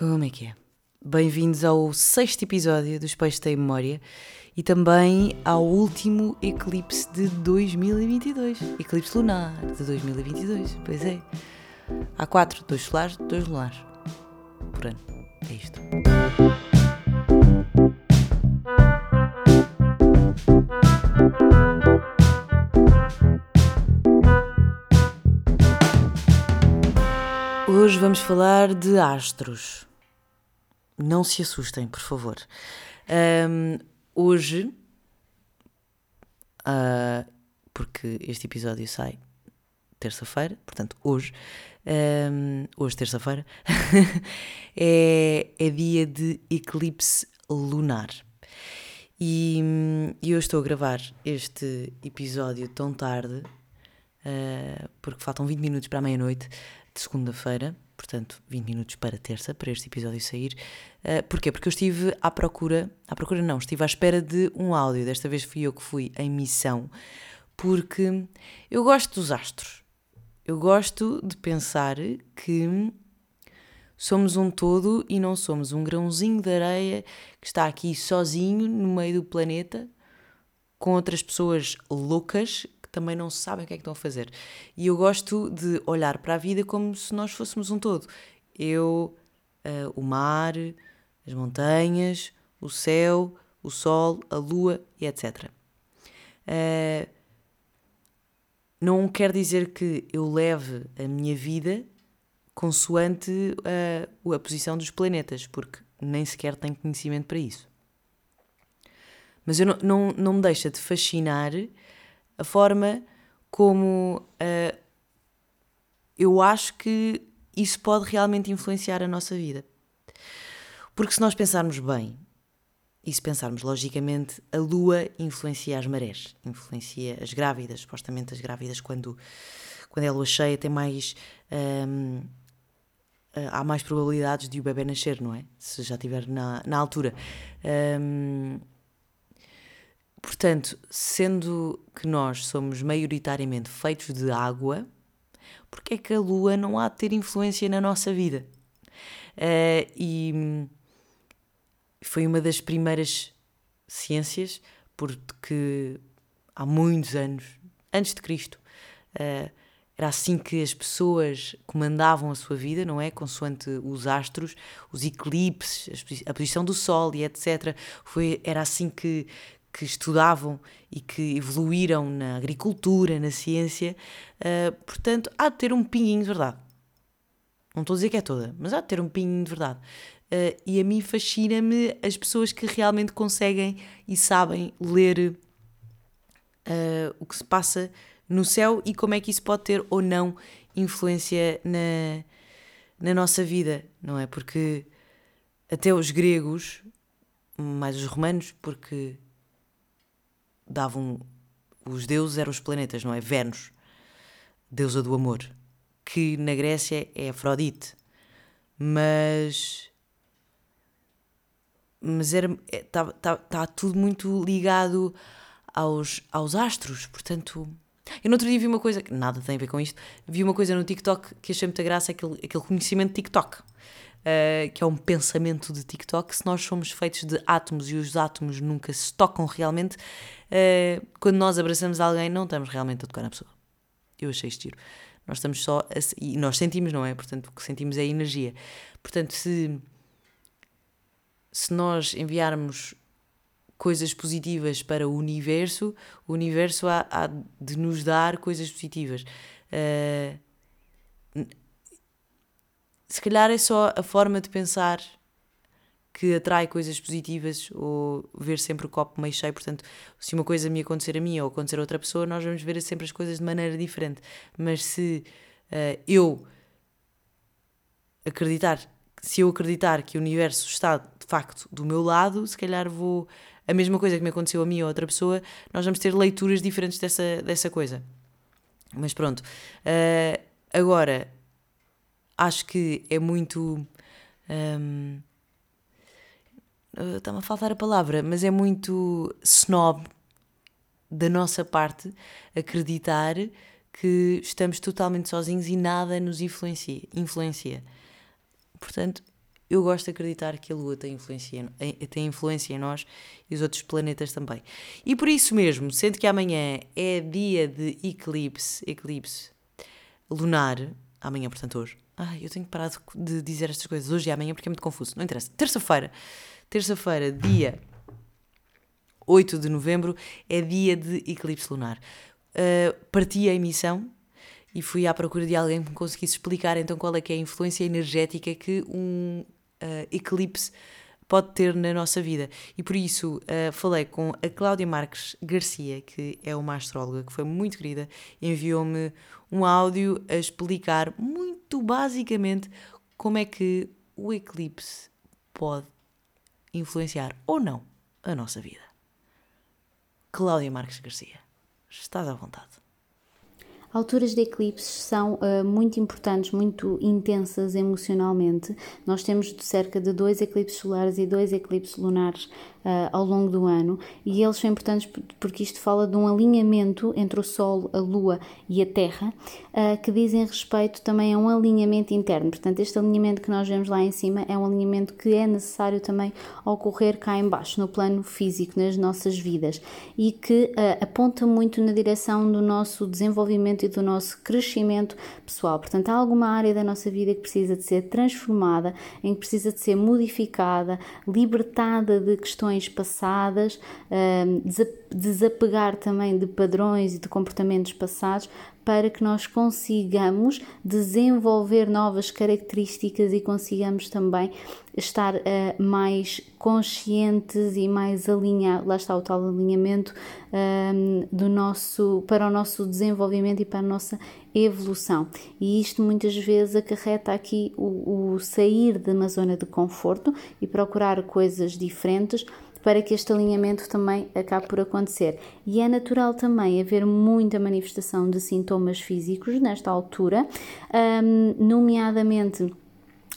Como é que é? Bem-vindos ao sexto episódio do Espelhos Tem Memória e também ao último eclipse de 2022. Eclipse lunar de 2022, pois é. Há quatro, dois solares, dois lunares. Por ano. É isto. Hoje vamos falar de astros. Não se assustem, por favor. Ahm, hoje, ah, porque este episódio sai terça-feira, portanto, hoje, ahm, hoje, terça-feira, é, é dia de eclipse lunar. E, e eu estou a gravar este episódio tão tarde, ah, porque faltam 20 minutos para a meia-noite de segunda-feira, portanto 20 minutos para terça, para este episódio sair. Uh, porquê? Porque eu estive à procura, à procura não, estive à espera de um áudio, desta vez fui eu que fui em missão, porque eu gosto dos astros. Eu gosto de pensar que somos um todo e não somos um grãozinho de areia que está aqui sozinho no meio do planeta com outras pessoas loucas também não sabem o que é que estão a fazer. E eu gosto de olhar para a vida como se nós fôssemos um todo. Eu, uh, o mar, as montanhas, o céu, o sol, a lua e etc. Uh, não quer dizer que eu leve a minha vida consoante uh, a posição dos planetas, porque nem sequer tenho conhecimento para isso. Mas eu não, não, não me deixa de fascinar a forma como uh, eu acho que isso pode realmente influenciar a nossa vida. Porque se nós pensarmos bem, e se pensarmos logicamente, a lua influencia as marés, influencia as grávidas, supostamente as grávidas quando, quando é a lua cheia tem mais. Um, há mais probabilidades de o bebê nascer, não é? Se já estiver na, na altura. Um, portanto, sendo que nós somos maioritariamente feitos de água, porque é que a lua não há de ter influência na nossa vida? Uh, e foi uma das primeiras ciências, porque há muitos anos, antes de Cristo, uh, era assim que as pessoas comandavam a sua vida, não é? Consoante os astros, os eclipses, a posição do Sol e etc. Foi, era assim que, que estudavam e que evoluíram na agricultura, na ciência. Uh, portanto, há de ter um pinguinho de verdade. Não estou a dizer que é toda, mas há de ter um pinguinho de verdade. Uh, e a mim fascina-me as pessoas que realmente conseguem e sabem ler uh, o que se passa no céu e como é que isso pode ter ou não influência na, na nossa vida, não é? Porque até os gregos, mais os romanos, porque davam. Os deuses eram os planetas, não é? Vênus, deusa do amor, que na Grécia é Afrodite, mas mas está é, tá, tá tudo muito ligado aos, aos astros, portanto. Eu no outro dia vi uma coisa, nada tem a ver com isto, vi uma coisa no TikTok que achei muita graça, aquele, aquele conhecimento TikTok, uh, que é um pensamento de TikTok, se nós somos feitos de átomos e os átomos nunca se tocam realmente, uh, quando nós abraçamos alguém não estamos realmente a tocar na pessoa. Eu achei giro. Nós estamos só, a, e nós sentimos, não é? Portanto, o que sentimos é energia. Portanto, se se nós enviarmos coisas positivas para o universo, o universo há, há de nos dar coisas positivas. Uh, se calhar é só a forma de pensar que atrai coisas positivas ou ver sempre o copo meio cheio. Portanto, se uma coisa me acontecer a mim ou acontecer a outra pessoa, nós vamos ver sempre as coisas de maneira diferente. Mas se uh, eu acreditar se eu acreditar que o universo está de facto do meu lado, se calhar vou. A mesma coisa que me aconteceu a mim ou a outra pessoa, nós vamos ter leituras diferentes dessa, dessa coisa. Mas pronto. Uh, agora, acho que é muito. Um, Está-me a faltar a palavra, mas é muito snob da nossa parte acreditar que estamos totalmente sozinhos e nada nos influencia. influencia. Portanto, eu gosto de acreditar que a Lua tem influência, tem influência em nós e os outros planetas também. E por isso mesmo, sendo que amanhã é dia de eclipse, eclipse lunar, amanhã, portanto, hoje. Ai, eu tenho parar de dizer estas coisas hoje e amanhã porque é muito confuso. Não interessa. Terça-feira, terça-feira, dia 8 de novembro, é dia de eclipse lunar. Uh, parti a emissão e fui à procura de alguém que me conseguisse explicar então qual é que é a influência energética que um uh, eclipse pode ter na nossa vida. E por isso uh, falei com a Cláudia Marques Garcia, que é uma astróloga que foi muito querida, enviou-me um áudio a explicar muito basicamente como é que o eclipse pode influenciar ou não a nossa vida. Cláudia Marques Garcia, estás à vontade. Alturas de eclipses são uh, muito importantes, muito intensas emocionalmente. Nós temos cerca de dois eclipses solares e dois eclipses lunares uh, ao longo do ano e eles são importantes porque isto fala de um alinhamento entre o Sol, a Lua e a Terra uh, que dizem respeito também a um alinhamento interno. Portanto, este alinhamento que nós vemos lá em cima é um alinhamento que é necessário também ocorrer cá embaixo, no plano físico, nas nossas vidas e que aponta muito na direção do nosso desenvolvimento e do nosso crescimento pessoal. Portanto, há alguma área da nossa vida que precisa de ser transformada, em que precisa de ser modificada, libertada de questões passadas, hum, desapegar também de padrões e de comportamentos passados para que nós consigamos desenvolver novas características e consigamos também estar uh, mais conscientes e mais alinhados, lá está o tal alinhamento um, do nosso, para o nosso desenvolvimento e para a nossa evolução. E isto muitas vezes acarreta aqui o, o sair de uma zona de conforto e procurar coisas diferentes para que este alinhamento também acabe por acontecer. E é natural também haver muita manifestação de sintomas físicos nesta altura, um, nomeadamente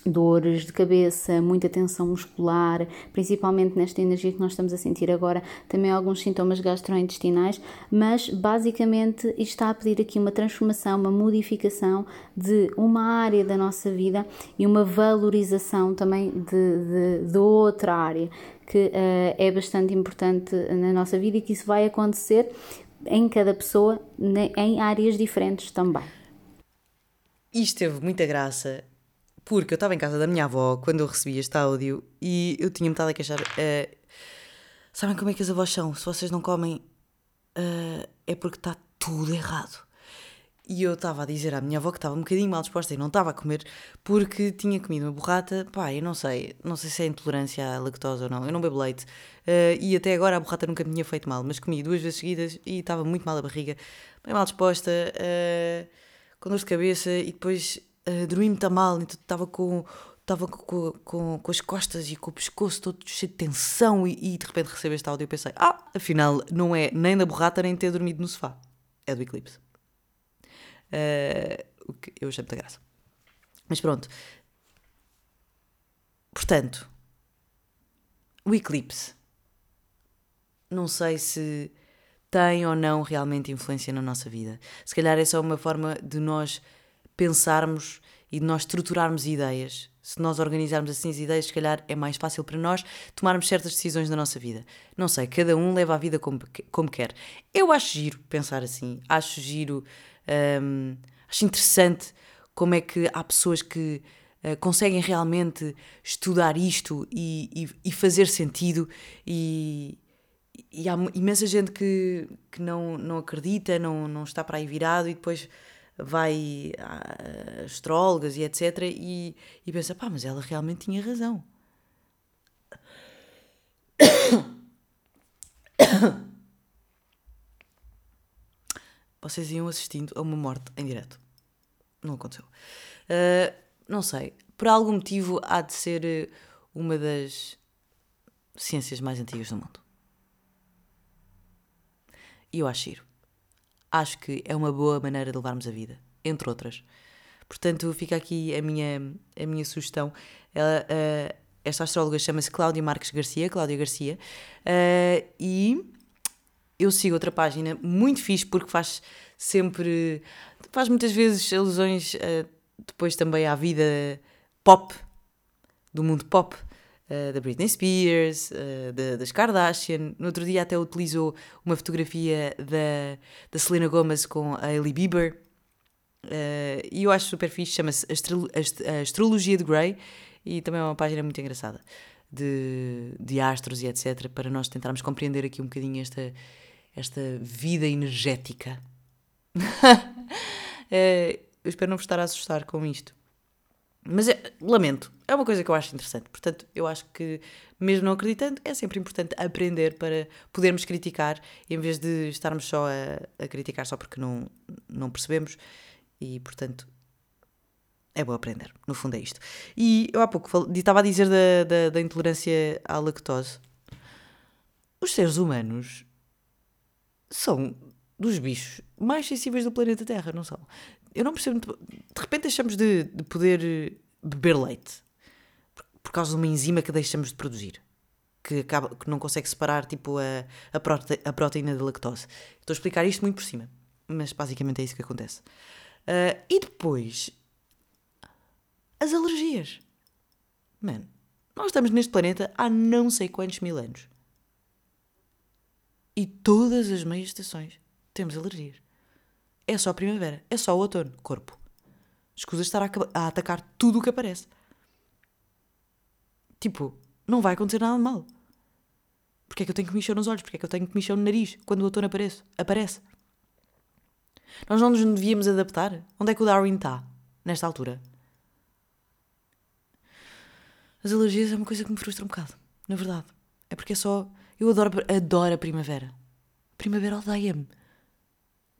dores de cabeça, muita tensão muscular, principalmente nesta energia que nós estamos a sentir agora, também alguns sintomas gastrointestinais, mas basicamente está a pedir aqui uma transformação, uma modificação de uma área da nossa vida e uma valorização também de, de, de outra área que uh, é bastante importante na nossa vida e que isso vai acontecer em cada pessoa, em áreas diferentes também. Isto teve muita graça, porque eu estava em casa da minha avó quando eu recebi este áudio e eu tinha-me estado a queixar. Uh, sabem como é que as avós são? Se vocês não comem, uh, é porque está tudo errado. E eu estava a dizer à minha avó que estava um bocadinho mal disposta e não estava a comer porque tinha comido uma borrata. Pá, eu não sei, não sei se é intolerância à lactose ou não. Eu não bebo leite uh, e até agora a borrata nunca me tinha feito mal, mas comi duas vezes seguidas e estava muito mal a barriga, bem mal disposta, uh, com dor de cabeça e depois uh, dormi muito mal, então estava com. Estava com, com, com as costas e com o pescoço todo cheio de tensão e, e de repente recebo este áudio e pensei: ah, afinal não é nem da borrata nem ter dormido no sofá, é do eclipse. Uh, o que eu achei muita graça. Mas pronto. Portanto, o eclipse. Não sei se tem ou não realmente influência na nossa vida. Se calhar é só uma forma de nós pensarmos e de nós estruturarmos ideias. Se nós organizarmos assim as ideias, se calhar é mais fácil para nós tomarmos certas decisões na nossa vida. Não sei, cada um leva a vida como, como quer. Eu acho giro pensar assim. Acho giro um, acho interessante como é que há pessoas que uh, conseguem realmente estudar isto e, e, e fazer sentido e, e, há imensa gente que, que não, não acredita, não, não está para aí virado e depois vai a astrólogas e etc. E, e pensa, pá, mas ela realmente tinha razão. Vocês iam assistindo a uma morte em direto. Não aconteceu. Uh, não sei. Por algum motivo há de ser eh, uma das ciências mais antigas do mundo. E eu acho giro. Acho que é uma boa maneira de levarmos a vida, entre outras. Portanto, fica aqui a minha, a minha sugestão. Ela, uh, esta astróloga chama-se Cláudia Marques Garcia, Cláudia Garcia, uh, e eu sigo outra página muito fixe porque faz sempre. faz muitas vezes alusões uh, depois também à vida pop do mundo pop. Uh, da Britney Spears, uh, da, das Kardashian. No outro dia até utilizou uma fotografia da, da Selena Gomez com a Hailey Bieber. E eu acho super fixe, chama-se a, Astrologia de Grey e também é uma página muito engraçada de, de astros e etc. para nós tentarmos compreender aqui um bocadinho esta, esta vida energética. eu espero não vos estar a assustar com isto. Mas é, lamento, é uma coisa que eu acho interessante. Portanto, eu acho que, mesmo não acreditando, é sempre importante aprender para podermos criticar, em vez de estarmos só a, a criticar só porque não, não percebemos. E, portanto, é bom aprender. No fundo, é isto. E eu há pouco estava a dizer da, da, da intolerância à lactose. Os seres humanos são dos bichos mais sensíveis do planeta Terra, não são? Eu não percebo. De repente deixamos de, de poder beber leite por, por, causa de uma enzima que deixamos de produzir. Que, acaba, que não consegue separar tipo, a, a, prote, a proteína da lactose. Estou a explicar isto muito por cima, mas basicamente é isso que acontece. Uh, e depois, as alergias. Mano, nós estamos neste planeta há não sei quantos mil anos. E todas as meias estações temos alergias. É só a primavera, é só o outono, corpo. Escusa estar a, a atacar tudo o que aparece. Tipo, não vai acontecer nada de mal. Porque é que eu tenho que mexer nos olhos? Porque é que eu tenho que mexer no nariz quando o outono aparece? aparece? Nós não nos devíamos adaptar? Onde é que o Darwin está, nesta altura? As alergias é uma coisa que me frustra um bocado, na verdade. É porque é só. Eu adoro, adoro a primavera. Primavera odeia-me.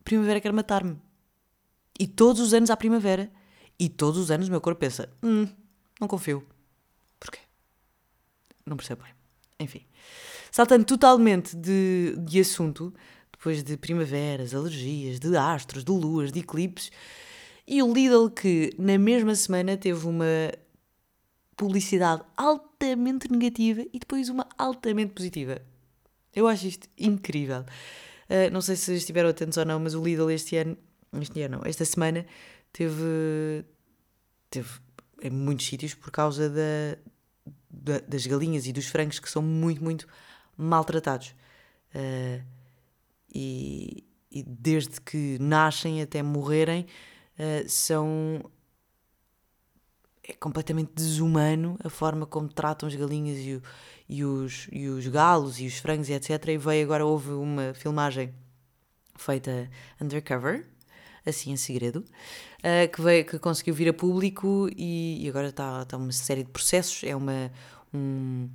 Primavera quer matar-me. E todos os anos há primavera. E todos os anos o meu corpo pensa: hum, não confio. Porquê? Não percebo bem. Enfim. Saltando totalmente de, de assunto, depois de primaveras, alergias, de astros, de luas, de eclipses, e o Lidl que na mesma semana teve uma publicidade altamente negativa e depois uma altamente positiva. Eu acho isto incrível. Uh, não sei se estiveram atentos ou não, mas o Lidl este ano, este ano não, esta semana teve, teve em muitos sítios por causa da, da, das galinhas e dos frangos que são muito, muito maltratados. Uh, e, e, desde que nascem até morrerem, uh, são. É completamente desumano a forma como tratam as galinhas e o, e os, e os galos e os frangos e etc. E veio agora, houve uma filmagem feita undercover, assim em segredo, uh, que, veio, que conseguiu vir a público e, e agora está, está uma série de processos. É uma, um,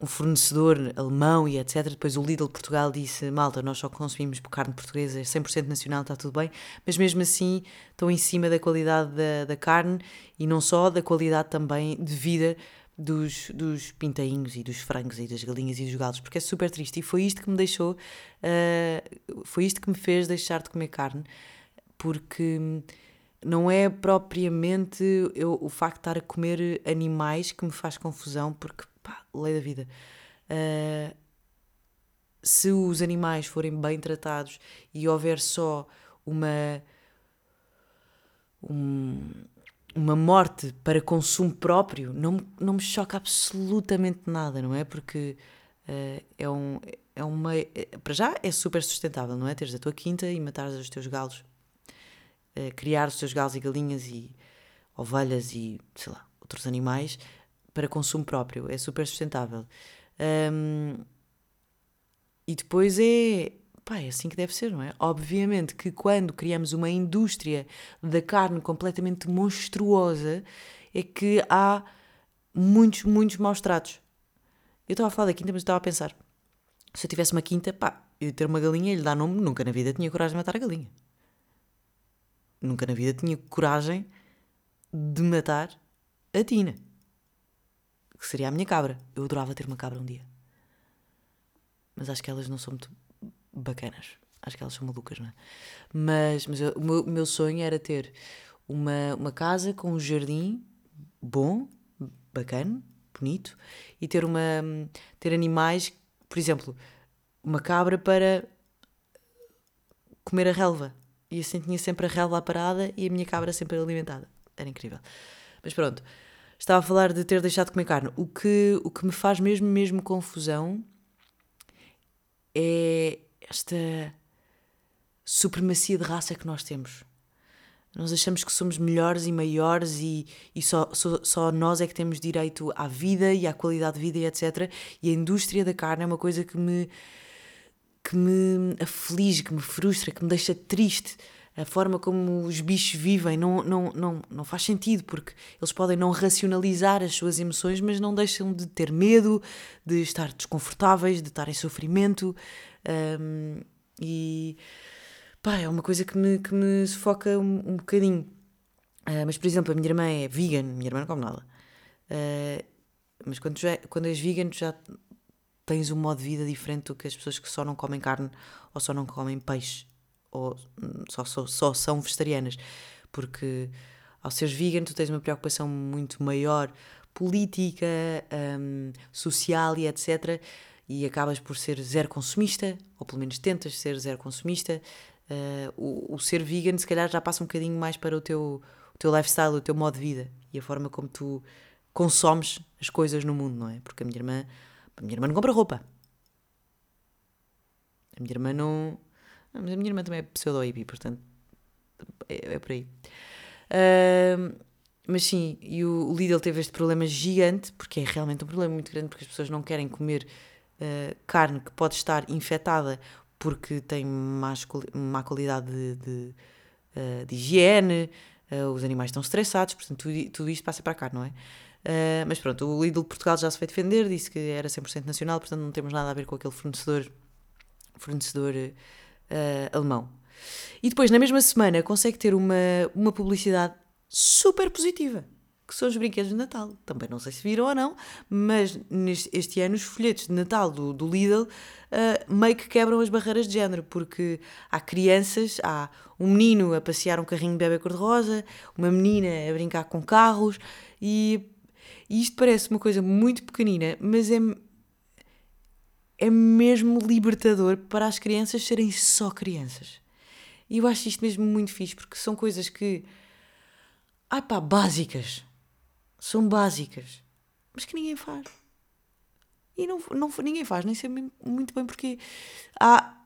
um fornecedor alemão e etc. Depois o Lidl Portugal disse: Malta, nós só consumimos carne portuguesa, 100% nacional, está tudo bem, mas mesmo assim estão em cima da qualidade da, da carne e não só, da qualidade também de vida dos, dos pintainhos e dos frangos e das galinhas e dos galos, porque é super triste. E foi isto que me deixou, uh, foi isto que me fez deixar de comer carne, porque não é propriamente eu, o facto de estar a comer animais que me faz confusão, porque, pá, lei da vida. Uh, se os animais forem bem tratados e houver só uma. Um, uma morte para consumo próprio não, não me choca absolutamente nada, não é? Porque uh, é um. É uma, é, para já é super sustentável, não é? Teres a tua quinta e matares os teus galos, uh, criar os teus galos e galinhas e ovelhas e sei lá, outros animais para consumo próprio, é super sustentável. Um, e depois é Pá, é assim que deve ser, não é? Obviamente que quando criamos uma indústria da carne completamente monstruosa, é que há muitos, muitos maus tratos. Eu estava a falar da quinta, mas estava a pensar: se eu tivesse uma quinta, pá, eu ter uma galinha e lhe dar nome, nunca na vida tinha coragem de matar a galinha. Nunca na vida tinha coragem de matar a Tina, que seria a minha cabra. Eu adorava ter uma cabra um dia. Mas acho que elas não são muito bacanas. Acho que elas são malucas, não é? Mas, mas eu, o, meu, meu sonho era ter uma, uma casa com um jardim bom, bacana, bonito, e ter, uma, ter animais, por exemplo, uma cabra para comer a relva. E assim tinha sempre a relva parada e a minha cabra sempre alimentada. Era incrível. Mas pronto, estava a falar de ter deixado de comer carne. O que, o que me faz mesmo, mesmo confusão é esta supremacia de raça que nós temos. Nós achamos que somos melhores e maiores e, e só, só, só, nós é que temos direito à vida e à qualidade de vida e etc. E a indústria da carne é uma coisa que me, que me aflige, que me frustra, que me deixa triste. A forma como os bichos vivem não, não, não, não faz sentido, porque eles podem não racionalizar as suas emoções, mas não deixam de ter medo, de estar desconfortáveis, de estar em sofrimento. Um, e pá, é uma coisa que me, que me sufoca um, um bocadinho. Uh, mas, por exemplo, a minha irmã é vegan, minha irmã não come nada. Uh, mas quando, já, quando és vegan, já tens um modo de vida diferente do que as pessoas que só não comem carne ou só não comem peixe ou hum, só, só, só são vegetarianas. Porque ao seres vegan, tu tens uma preocupação muito maior política, um, social e etc. E acabas por ser zero consumista, ou pelo menos tentas ser zero consumista, uh, o, o, ser vegan se calhar já passa um bocadinho mais para o teu, o teu lifestyle, o teu modo de vida e a forma como tu consomes as coisas no mundo, não é? Porque a minha irmã, a minha irmã não compra roupa. A minha irmã não. Mas a minha irmã também é pseudo-hippie, portanto é, é por aí. Uh, mas sim, e o, Lidl teve este problema gigante, porque é realmente um problema muito grande, porque as pessoas não querem comer uh, carne que pode estar infectada porque tem má qualidade de, de, uh, de higiene, os animais estão estressados, portanto tudo, tudo isto passa para cá, não é? Uh, mas pronto, o Lidl Portugal já se foi defender, disse que era 100% nacional, portanto não temos nada a ver com aquele fornecedor, fornecedor alemão. E depois, na mesma semana, consegue ter uma, uma publicidade super positiva que são os brinquedos de Natal. Também não sei se viram ou não, mas neste, este ano os folhetos de Natal do, do Lidl uh, meio que quebram as barreiras de género, porque há crianças, há um menino a passear um carrinho de bebê cor-de-rosa, uma menina a brincar com carros, e, e isto parece uma coisa muito pequenina, mas é, é mesmo libertador para as crianças serem só crianças. E eu acho isto mesmo muito fixe, porque são coisas que. Ai pá, básicas são básicas, mas que ninguém faz. E não, não, ninguém faz, nem sei muito bem porque há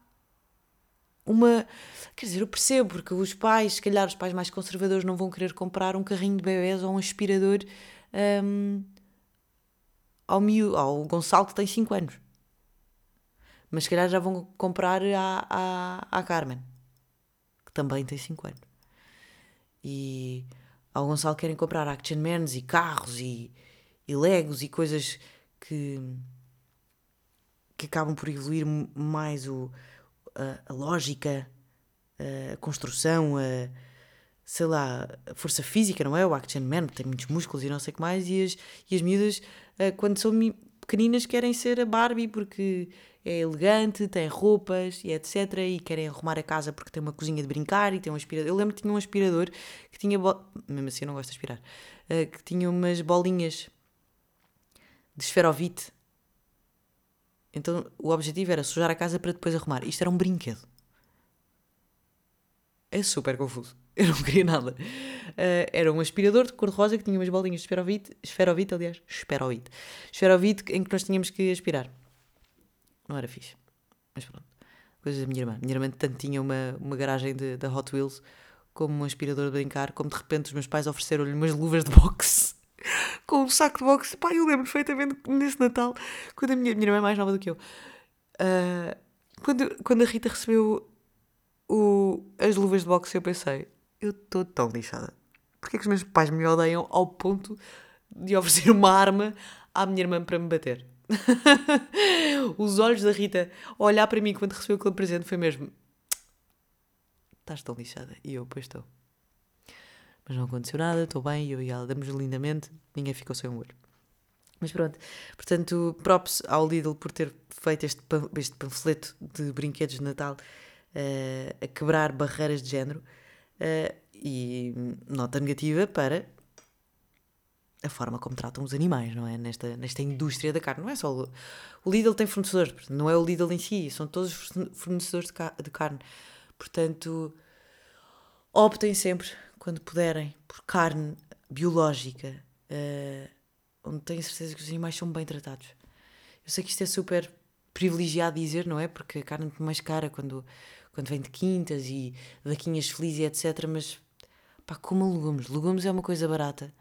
uma. Quer dizer, eu percebo, porque os pais, se calhar os pais mais conservadores, não vão querer comprar um carrinho de bebés ou um aspirador um, ao, Miu, ao Gonçalo que tem 5 anos. Mas se calhar já vão comprar à, à, à Carmen, que também tem 5 anos. E ao Gonçalo querem comprar Action Mans e carros e, e Legos e coisas que, que acabam por evoluir mais o, a, a lógica, a construção, a, sei lá, a força física, não é? O Action Man tem muitos músculos e não sei o que mais, e as, e as miúdas, quando são pequeninas, querem ser a Barbie porque é elegante, tem roupas e etc. E querem arrumar a casa porque tem uma cozinha de brincar e tem um aspirador. Eu lembro que tinha um aspirador que tinha. Bo... Mesmo assim, eu não gosto de aspirar. Uh, que tinha umas bolinhas de esferovite. Então o objetivo era sujar a casa para depois arrumar. Isto era um brinquedo. É super confuso. Eu não queria nada. Uh, era um aspirador de cor-de-rosa que tinha umas bolinhas de esferovite. Esferovite, aliás. Esferovite. Esferovite em que nós tínhamos que aspirar. Não era fixe. Mas pronto. Coisas da minha irmã. Minha irmã tanto tinha uma, uma garagem da Hot Wheels como um aspirador de brincar, como de repente os meus pais ofereceram-lhe umas luvas de boxe com um saco de boxe. Pai, eu lembro perfeitamente nesse Natal, quando a minha, minha irmã é mais nova do que eu. Uh, quando, quando a Rita recebeu o, as luvas de boxe, eu pensei, eu estou tão lixada. Porquê que os meus pais me odeiam ao ponto de oferecer uma arma à minha irmã para me bater? Os olhos da Rita a olhar para mim quando recebeu aquele presente foi mesmo. Estás tão lixada. E eu, pois estou. Mas não aconteceu nada, estou bem, eu e ela damos lindamente, ninguém ficou sem um olho. Mas pronto, portanto, props ao Lidl por ter feito este, este panfleto de brinquedos de Natal uh, a quebrar barreiras de género. Uh, e nota negativa para a forma como tratam os animais, não é? Nesta, nesta indústria da carne. Não é só. O, o Lidl tem fornecedores, não é o Lidl em si, são todos os fornecedores de, de carne. Portanto, optem sempre, quando puderem, por carne biológica, uh, onde tenho certeza que os animais são bem tratados. Eu sei que isto é super privilegiado dizer, não é? Porque a carne é mais cara quando, quando vem de quintas e vaquinhas felizes e etc. Mas pá, como legumes. Legumes é uma coisa barata,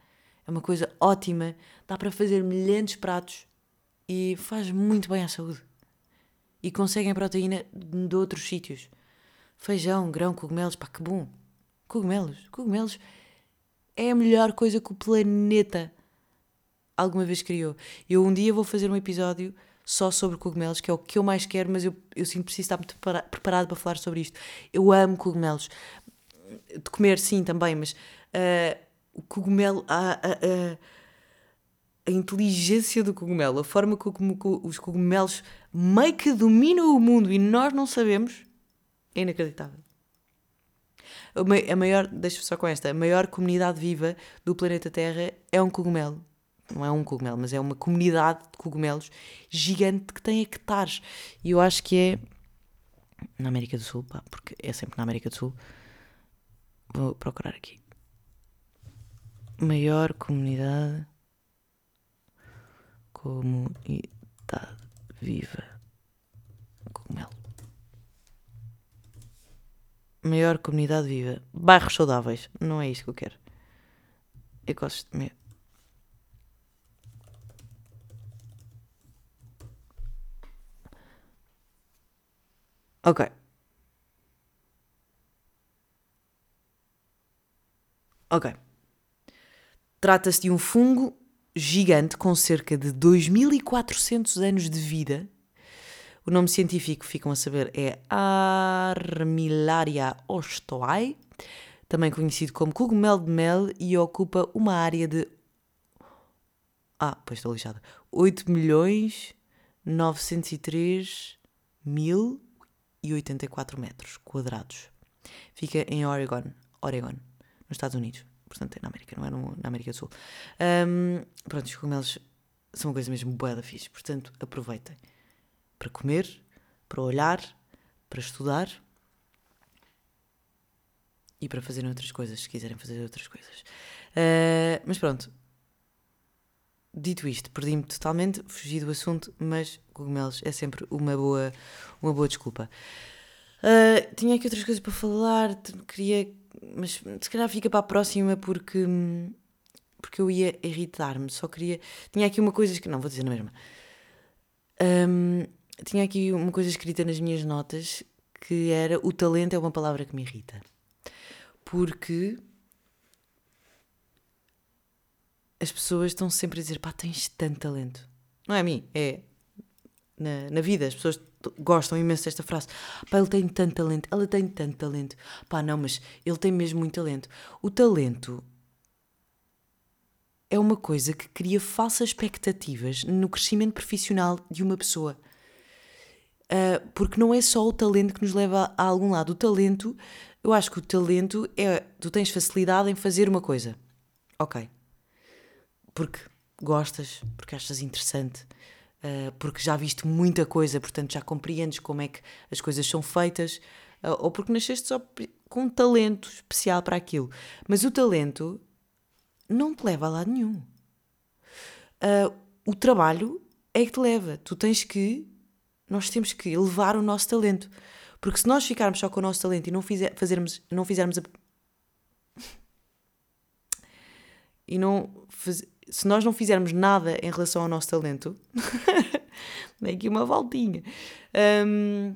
é uma coisa ótima, dá para fazer milhares de pratos e faz muito bem à saúde. E conseguem proteína de outros sítios. Feijão, grão, cogumelos, pá, que bom. Cogumelos, cogumelos é a melhor coisa que o planeta alguma vez criou. Eu um dia vou fazer um episódio só sobre cogumelos, que é o que eu mais quero, mas eu, eu sinto preciso estar muito preparado para falar sobre isto. Eu amo cogumelos. De comer, sim, também, mas uh, o cogumelo, a, a, a, a, inteligência do cogumelo, a forma como os cogumelos meio que dominam o mundo e nós não sabemos, é inacreditável. A maior, deixa só com esta, a maior comunidade viva do planeta Terra é um cogumelo não é um cogumelo, mas é uma comunidade de cogumelos gigante que tem hectares. E eu acho que é na América do Sul, pá, porque é sempre na América do Sul. Vou procurar aqui. Maior comunidade. Comunidade viva. Cogumelo. Maior comunidade viva. Bairros saudáveis. Não é isso que eu quero. Ecossistema. Ok. Ok. Trata-se de um fungo gigante com cerca de 2400 anos de vida. O nome científico, ficam a saber, é Armillaria ostoai, também conhecido como cogumelo de mel, e ocupa uma área de. Ah, pois estou lixada. 8 milhões 903 mil e 84 metros quadrados. Fica em Oregon, Oregon, nos Estados Unidos. Portanto, é na América, não é no, na América do Sul. Um, pronto, os cogumelos são uma coisa mesmo boa da fixe. Portanto, aproveitem para comer, para olhar, para estudar e para fazerem outras coisas, se quiserem fazer outras coisas. Uh, mas pronto, dito isto, perdi-me totalmente, fugi do assunto, mas cogumelos é sempre uma boa, uma boa desculpa. Uh, tinha aqui outras coisas para falar, queria, mas se calhar fica para a próxima porque, porque eu ia irritar-me. Só queria. Tinha aqui uma coisa que. Não, vou dizer na mesma. Um, tinha aqui uma coisa escrita nas minhas notas que era: o talento é uma palavra que me irrita. Porque as pessoas estão sempre a dizer: pá, tens tanto talento. Não é a mim, é na, na vida. As pessoas gostam imenso desta frase. Pá, ele tem tanto talento, ela tem tanto talento. Pá, não, mas ele tem mesmo muito talento. O talento é uma coisa que cria falsas expectativas no crescimento profissional de uma pessoa. Uh, porque não é só o talento que nos leva a, a algum lado. O talento, eu acho que o talento é. Tu tens facilidade em fazer uma coisa. Ok. Porque gostas, porque achas interessante, uh, porque já viste muita coisa, portanto já compreendes como é que as coisas são feitas, uh, ou porque nasceste só com um talento especial para aquilo. Mas o talento não te leva a lado nenhum. Uh, o trabalho é que te leva. Tu tens que. Nós temos que elevar o nosso talento. Porque se nós ficarmos só com o nosso talento e não, fizer, fazermos, não fizermos a. e não. Se nós não fizermos nada em relação ao nosso talento, nem aqui uma voltinha. Um,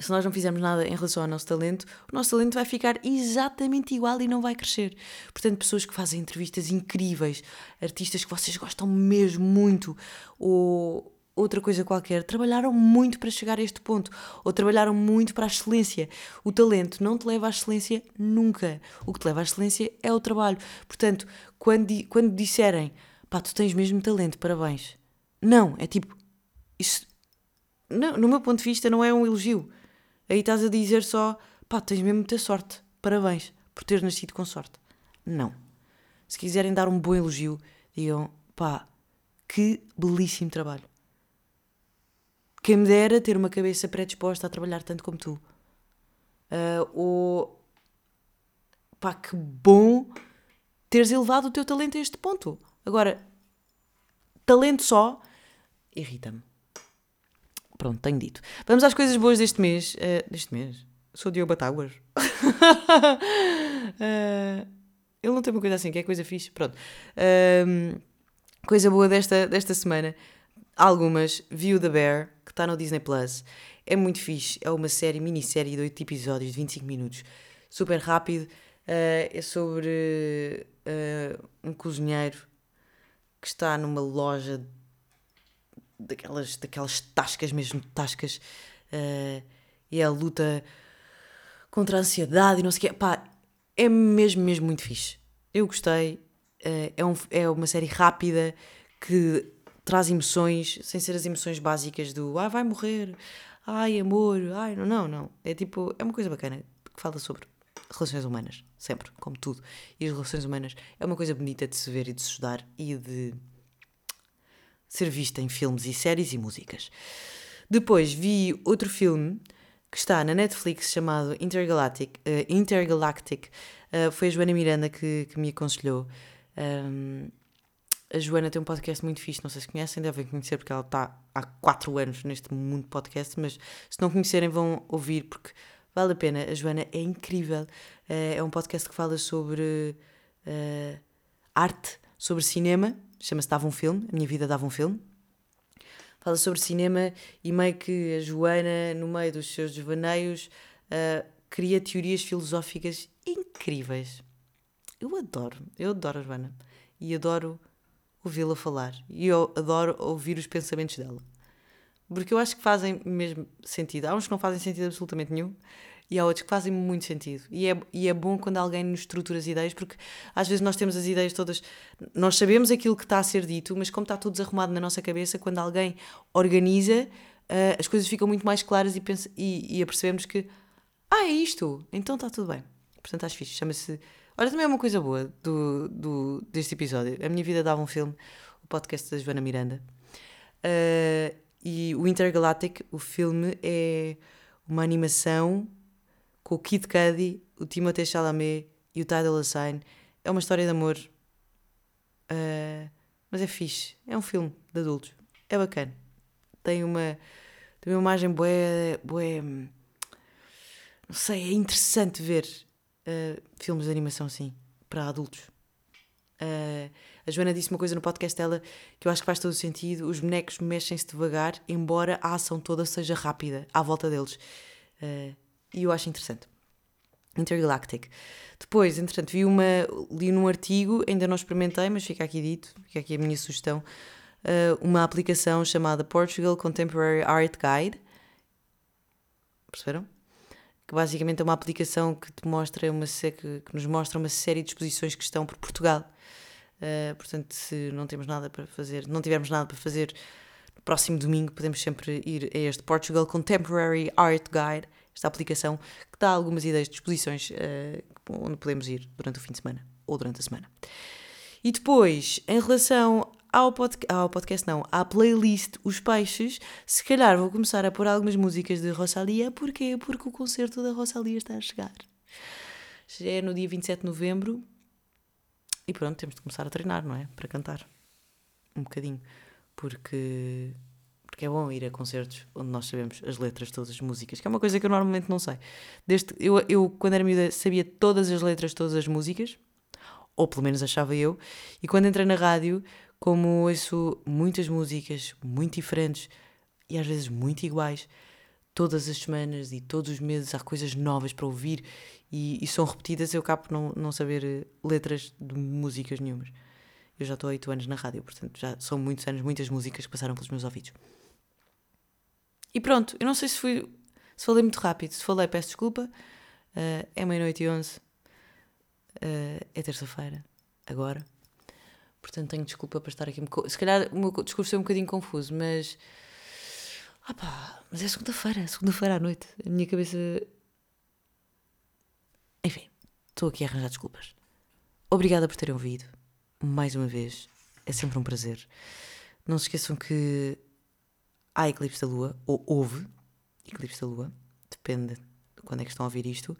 se nós não fizermos nada em relação ao nosso talento, o nosso talento vai ficar exatamente igual e não vai crescer. Portanto, pessoas que fazem entrevistas incríveis, artistas que vocês gostam mesmo muito, ou outra coisa qualquer, trabalharam muito para chegar a este ponto, ou trabalharam muito para a excelência. O talento não te leva à excelência nunca. O que te leva à excelência é o trabalho. Portanto, quando, quando disserem, pá, tu tens mesmo talento, parabéns. Não, é tipo, isso, não, no meu ponto de vista, não é um elogio. Aí estás a dizer só, pá, tens mesmo muita sorte, parabéns por teres nascido com sorte. Não. Se quiserem dar um bom elogio, digam, pá, que belíssimo trabalho. Quem me dera ter uma cabeça predisposta a trabalhar tanto como tu. Uh, ou pá, que bom teres elevado o teu talento a este ponto. Agora, talento só, irrita-me. Pronto, tenho dito. Vamos às coisas boas deste mês. Uh, deste mês? Sou Diogo Batáguas. uh, ele não tem uma coisa assim, que é coisa fixe. Pronto. Uh, coisa boa desta, desta semana. Algumas. View the Bear, está no Disney Plus. É muito fixe. É uma série, minissérie de 8 episódios de 25 minutos. Super rápido. Uh, é sobre uh, um cozinheiro que está numa loja daquelas, daquelas tascas, mesmo tascas, uh, e é a luta contra a ansiedade e não sei o quê. Pá, é mesmo, mesmo muito fixe. Eu gostei. É, um, é uma série rápida que traz emoções, sem ser as emoções básicas do ah, vai morrer, ai, amor, ai, não, não, não. É tipo, é uma coisa bacana que fala sobre relações humanas, sempre, como tudo. E as relações humanas é uma coisa bonita de se ver e de se estudar e de ser vista em filmes e séries e músicas. Depois vi outro filme que está na Netflix chamado Intergalactic. Uh, Intergalactic. Uh, foi a Joana Miranda que, que me aconselhou. Um, a Joana tem um podcast muito fixe, não sei se conhecem, devem conhecer porque ela está há 4 anos neste mundo podcast, mas se não conhecerem vão ouvir porque vale a pena. A Joana é incrível. Uh, é um podcast que fala sobre arte, sobre cinema chama-se Dava um Filme, A Minha Vida Dava um Filme. Fala sobre cinema e meio que a Joana, no meio dos seus desvaneios, uh, cria teorias filosóficas incríveis. Eu adoro, eu adoro a Joana e adoro ouvi-la falar e eu adoro ouvir os pensamentos dela. Porque eu acho que fazem mesmo sentido. Há uns que não fazem sentido absolutamente nenhum e há outros que fazem muito sentido. E é, e é bom quando alguém nos estrutura as ideias, porque às vezes nós temos as ideias todas, nós sabemos aquilo que está a ser dito, mas como está tudo desarrumado na nossa cabeça, quando alguém organiza, uh, as coisas ficam muito mais claras e, pensa, e, e apercebemos que, ah, é isto, então está tudo bem. Portanto, acho fixe. Chama-se. Olha, também é uma coisa boa do, do, deste episódio. A minha vida dava um filme, o podcast da Joana Miranda. Uh, e o Intergalactic, o filme, é uma animação com o Kid Cudi, o Timothée Chalamet e o Ty Dolla $ign. É uma história de amor, uh, mas é fixe. É um filme de adultos. É bacana. Tem uma, tem uma imagem boa, boa, não sei, é interessante ver uh, filmes de animação assim, para adultos. Uh, a Joana disse uma coisa no podcast dela que eu acho que faz todo o sentido. Os bonecos mexem-se devagar, embora a ação toda seja rápida à volta deles. Uh, e eu acho interessante. Intergalactic. Depois, entretanto, vi uma, li num artigo, ainda não experimentei, mas fica aqui dito, fica aqui a minha sugestão, uh, uma aplicação chamada Portugal Contemporary Art Guide. Perceberam? Que basicamente é uma aplicação que te mostra uma que, que nos mostra uma série de exposições que estão por Portugal. Uh, portanto, se não temos nada para fazer, não tivermos nada para fazer no próximo domingo, podemos sempre ir a este Portugal Contemporary Art Guide esta aplicação que dá algumas ideias de exposições uh, onde podemos ir durante o fim de semana ou durante a semana. E depois, em relação ao, pod ao podcast, não, à playlist Os Peixes, se calhar vou começar a pôr algumas músicas de Rosalia. Porquê? Porque o concerto da Rosalia está a chegar. É no dia 27 de novembro e pronto, temos de começar a treinar, não é? Para cantar um bocadinho. Porque porque é bom ir a concertos onde nós sabemos as letras de todas as músicas, que é uma coisa que eu normalmente não sei. Desde, eu, eu, quando era miúda, sabia todas as letras de todas as músicas, ou pelo menos achava eu, e quando entrei na rádio, como ouço muitas músicas muito diferentes e às vezes muito iguais, todas as semanas e todos os meses há coisas novas para ouvir e, e são repetidas, eu acabo por não, não saber eh, letras de músicas nenhumas. Eu já estou há 8 anos na rádio, portanto já são muitos anos, muitas músicas que passaram pelos meus ouvidos. E pronto, eu não sei se fui. Se falei muito rápido. Se falei, peço desculpa. Uh, é meia-noite e onze. Uh, é terça-feira, agora. Portanto, tenho desculpa para estar aqui. Se calhar o meu discurso é um bocadinho confuso, mas. Ah pá, mas é segunda-feira, segunda-feira à noite. A minha cabeça. Enfim, estou aqui a arranjar desculpas. Obrigada por terem ouvido. Mais uma vez. É sempre um prazer. Não se esqueçam que há eclipse da Lua, ou houve eclipse da Lua, depende de quando é que estão a ouvir isto.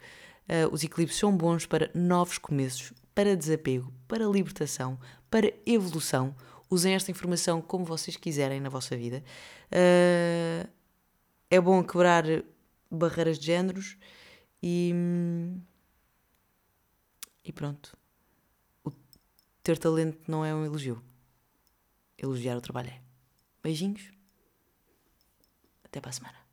Uh, os eclipses são bons para novos começos, para desapego, para libertação, para evolução. Usem esta informação como vocês quiserem na vossa vida. Uh, é bom quebrar barreiras de géneros e. E pronto. O ter talento não é um elogio. Elogiar o trabalho é. Beijinhos. Até para a semana.